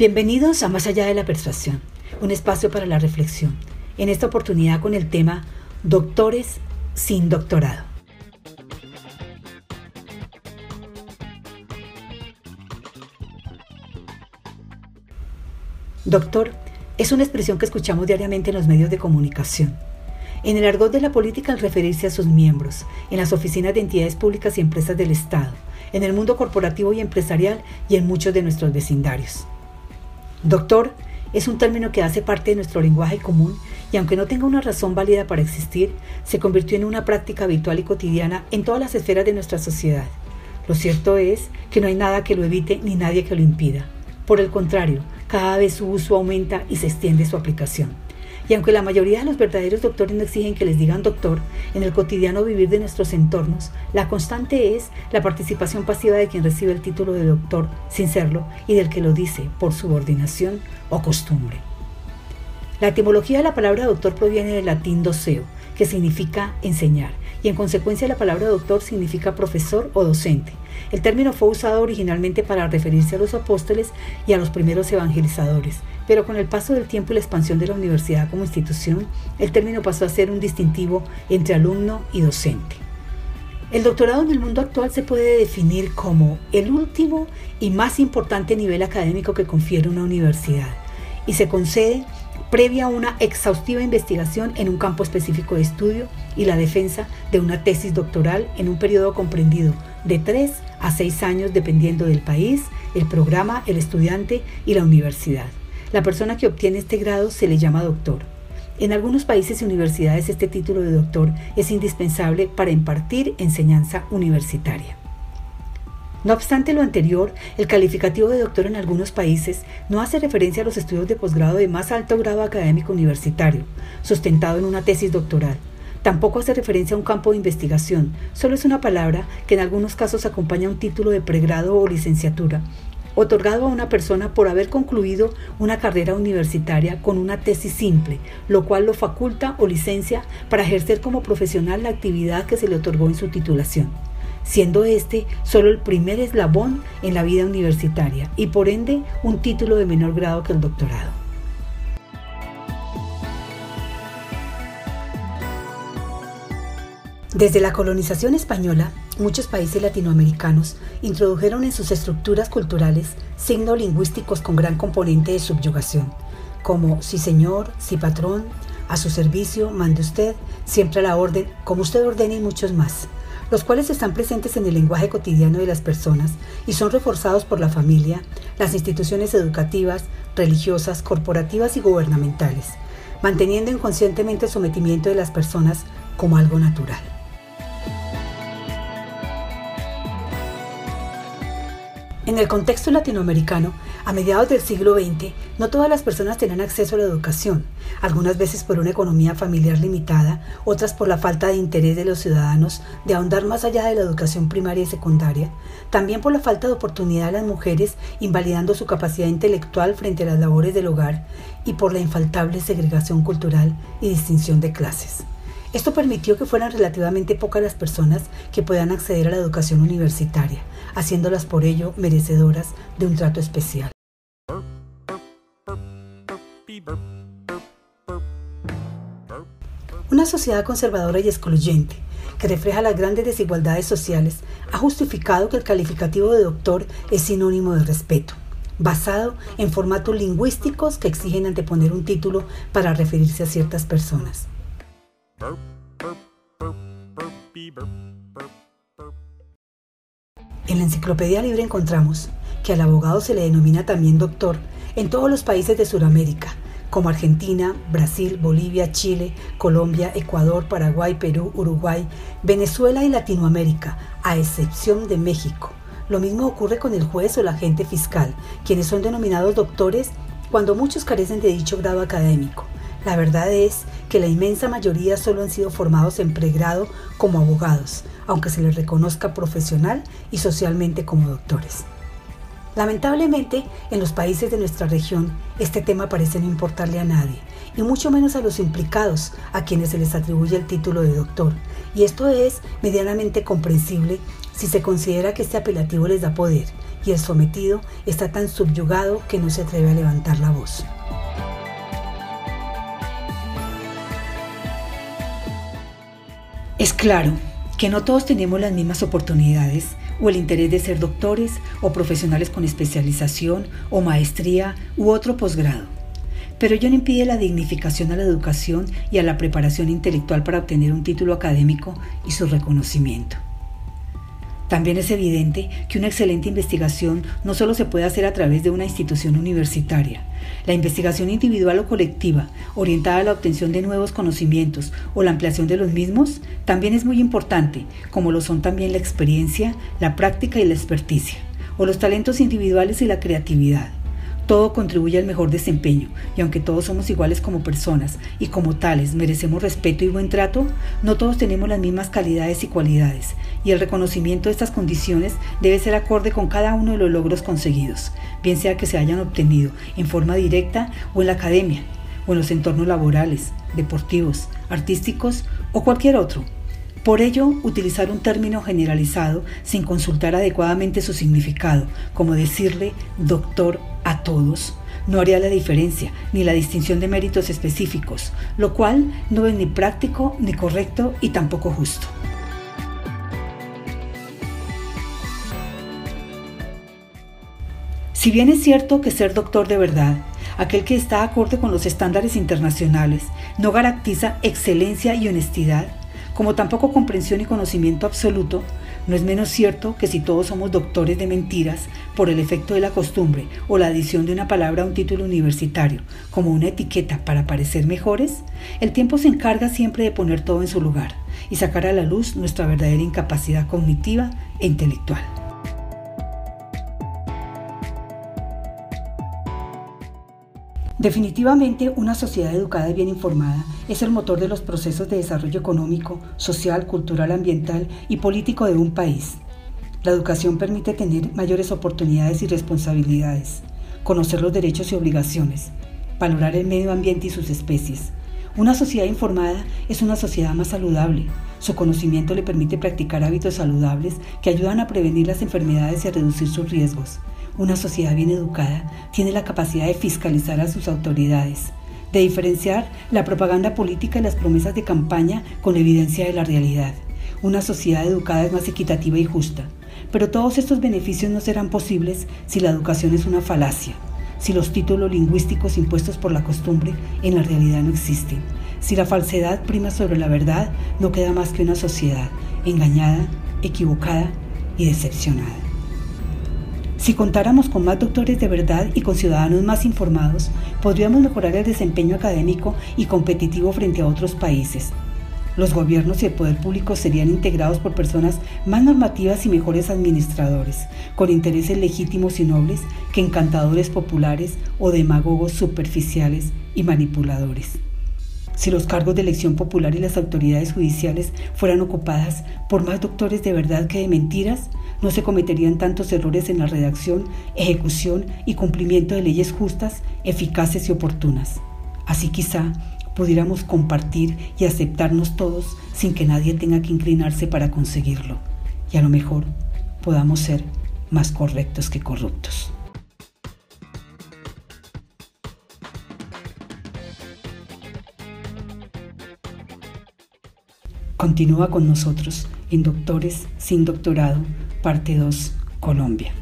Bienvenidos a Más allá de la persuasión, un espacio para la reflexión, en esta oportunidad con el tema Doctores sin doctorado. Doctor es una expresión que escuchamos diariamente en los medios de comunicación. En el argot de la política al referirse a sus miembros, en las oficinas de entidades públicas y empresas del Estado, en el mundo corporativo y empresarial y en muchos de nuestros vecindarios. Doctor es un término que hace parte de nuestro lenguaje común y aunque no tenga una razón válida para existir, se convirtió en una práctica habitual y cotidiana en todas las esferas de nuestra sociedad. Lo cierto es que no hay nada que lo evite ni nadie que lo impida. Por el contrario, cada vez su uso aumenta y se extiende su aplicación. Y aunque la mayoría de los verdaderos doctores no exigen que les digan doctor, en el cotidiano vivir de nuestros entornos, la constante es la participación pasiva de quien recibe el título de doctor sin serlo y del que lo dice por subordinación o costumbre. La etimología de la palabra doctor proviene del latín doceo, que significa enseñar, y en consecuencia la palabra doctor significa profesor o docente. El término fue usado originalmente para referirse a los apóstoles y a los primeros evangelizadores, pero con el paso del tiempo y la expansión de la universidad como institución, el término pasó a ser un distintivo entre alumno y docente. El doctorado en el mundo actual se puede definir como el último y más importante nivel académico que confiere una universidad y se concede previa a una exhaustiva investigación en un campo específico de estudio y la defensa de una tesis doctoral en un periodo comprendido de 3 a 6 años dependiendo del país, el programa, el estudiante y la universidad. La persona que obtiene este grado se le llama doctor. En algunos países y universidades este título de doctor es indispensable para impartir enseñanza universitaria. No obstante lo anterior, el calificativo de doctor en algunos países no hace referencia a los estudios de posgrado de más alto grado académico universitario, sustentado en una tesis doctoral. Tampoco hace referencia a un campo de investigación, solo es una palabra que en algunos casos acompaña un título de pregrado o licenciatura, otorgado a una persona por haber concluido una carrera universitaria con una tesis simple, lo cual lo faculta o licencia para ejercer como profesional la actividad que se le otorgó en su titulación siendo este solo el primer eslabón en la vida universitaria y por ende un título de menor grado que el doctorado. Desde la colonización española, muchos países latinoamericanos introdujeron en sus estructuras culturales signos lingüísticos con gran componente de subyugación, como sí señor, sí patrón, a su servicio, mande usted, siempre a la orden, como usted ordene y muchos más los cuales están presentes en el lenguaje cotidiano de las personas y son reforzados por la familia, las instituciones educativas, religiosas, corporativas y gubernamentales, manteniendo inconscientemente el sometimiento de las personas como algo natural. En el contexto latinoamericano, a mediados del siglo XX, no todas las personas tenían acceso a la educación, algunas veces por una economía familiar limitada, otras por la falta de interés de los ciudadanos de ahondar más allá de la educación primaria y secundaria, también por la falta de oportunidad de las mujeres, invalidando su capacidad intelectual frente a las labores del hogar, y por la infaltable segregación cultural y distinción de clases. Esto permitió que fueran relativamente pocas las personas que puedan acceder a la educación universitaria, haciéndolas por ello merecedoras de un trato especial. Una sociedad conservadora y excluyente, que refleja las grandes desigualdades sociales, ha justificado que el calificativo de doctor es sinónimo de respeto, basado en formatos lingüísticos que exigen anteponer un título para referirse a ciertas personas. En la Enciclopedia Libre encontramos que al abogado se le denomina también doctor en todos los países de Sudamérica, como Argentina, Brasil, Bolivia, Chile, Colombia, Ecuador, Paraguay, Perú, Uruguay, Venezuela y Latinoamérica, a excepción de México. Lo mismo ocurre con el juez o el agente fiscal, quienes son denominados doctores cuando muchos carecen de dicho grado académico. La verdad es que la inmensa mayoría solo han sido formados en pregrado como abogados, aunque se les reconozca profesional y socialmente como doctores. Lamentablemente, en los países de nuestra región, este tema parece no importarle a nadie, y mucho menos a los implicados, a quienes se les atribuye el título de doctor, y esto es medianamente comprensible si se considera que este apelativo les da poder, y el sometido está tan subyugado que no se atreve a levantar la voz. Es claro que no todos tenemos las mismas oportunidades o el interés de ser doctores o profesionales con especialización o maestría u otro posgrado. Pero ello no impide la dignificación a la educación y a la preparación intelectual para obtener un título académico y su reconocimiento. También es evidente que una excelente investigación no solo se puede hacer a través de una institución universitaria. La investigación individual o colectiva, orientada a la obtención de nuevos conocimientos o la ampliación de los mismos, también es muy importante, como lo son también la experiencia, la práctica y la experticia, o los talentos individuales y la creatividad. Todo contribuye al mejor desempeño y aunque todos somos iguales como personas y como tales merecemos respeto y buen trato, no todos tenemos las mismas calidades y cualidades y el reconocimiento de estas condiciones debe ser acorde con cada uno de los logros conseguidos, bien sea que se hayan obtenido en forma directa o en la academia o en los entornos laborales, deportivos, artísticos o cualquier otro. Por ello, utilizar un término generalizado sin consultar adecuadamente su significado, como decirle doctor a todos, no haría la diferencia ni la distinción de méritos específicos, lo cual no es ni práctico, ni correcto y tampoco justo. Si bien es cierto que ser doctor de verdad, aquel que está acorde con los estándares internacionales, no garantiza excelencia y honestidad, como tampoco comprensión y conocimiento absoluto, no es menos cierto que si todos somos doctores de mentiras por el efecto de la costumbre o la adición de una palabra a un título universitario como una etiqueta para parecer mejores, el tiempo se encarga siempre de poner todo en su lugar y sacar a la luz nuestra verdadera incapacidad cognitiva e intelectual. Definitivamente, una sociedad educada y bien informada es el motor de los procesos de desarrollo económico, social, cultural, ambiental y político de un país. La educación permite tener mayores oportunidades y responsabilidades, conocer los derechos y obligaciones, valorar el medio ambiente y sus especies. Una sociedad informada es una sociedad más saludable. Su conocimiento le permite practicar hábitos saludables que ayudan a prevenir las enfermedades y a reducir sus riesgos. Una sociedad bien educada tiene la capacidad de fiscalizar a sus autoridades, de diferenciar la propaganda política y las promesas de campaña con evidencia de la realidad. Una sociedad educada es más equitativa y justa, pero todos estos beneficios no serán posibles si la educación es una falacia, si los títulos lingüísticos impuestos por la costumbre en la realidad no existen, si la falsedad prima sobre la verdad, no queda más que una sociedad engañada, equivocada y decepcionada. Si contáramos con más doctores de verdad y con ciudadanos más informados, podríamos mejorar el desempeño académico y competitivo frente a otros países. Los gobiernos y el poder público serían integrados por personas más normativas y mejores administradores, con intereses legítimos y nobles que encantadores populares o demagogos superficiales y manipuladores. Si los cargos de elección popular y las autoridades judiciales fueran ocupadas por más doctores de verdad que de mentiras, no se cometerían tantos errores en la redacción, ejecución y cumplimiento de leyes justas, eficaces y oportunas. Así quizá pudiéramos compartir y aceptarnos todos sin que nadie tenga que inclinarse para conseguirlo. Y a lo mejor podamos ser más correctos que corruptos. Continúa con nosotros en Doctores sin Doctorado Parte 2, Colombia.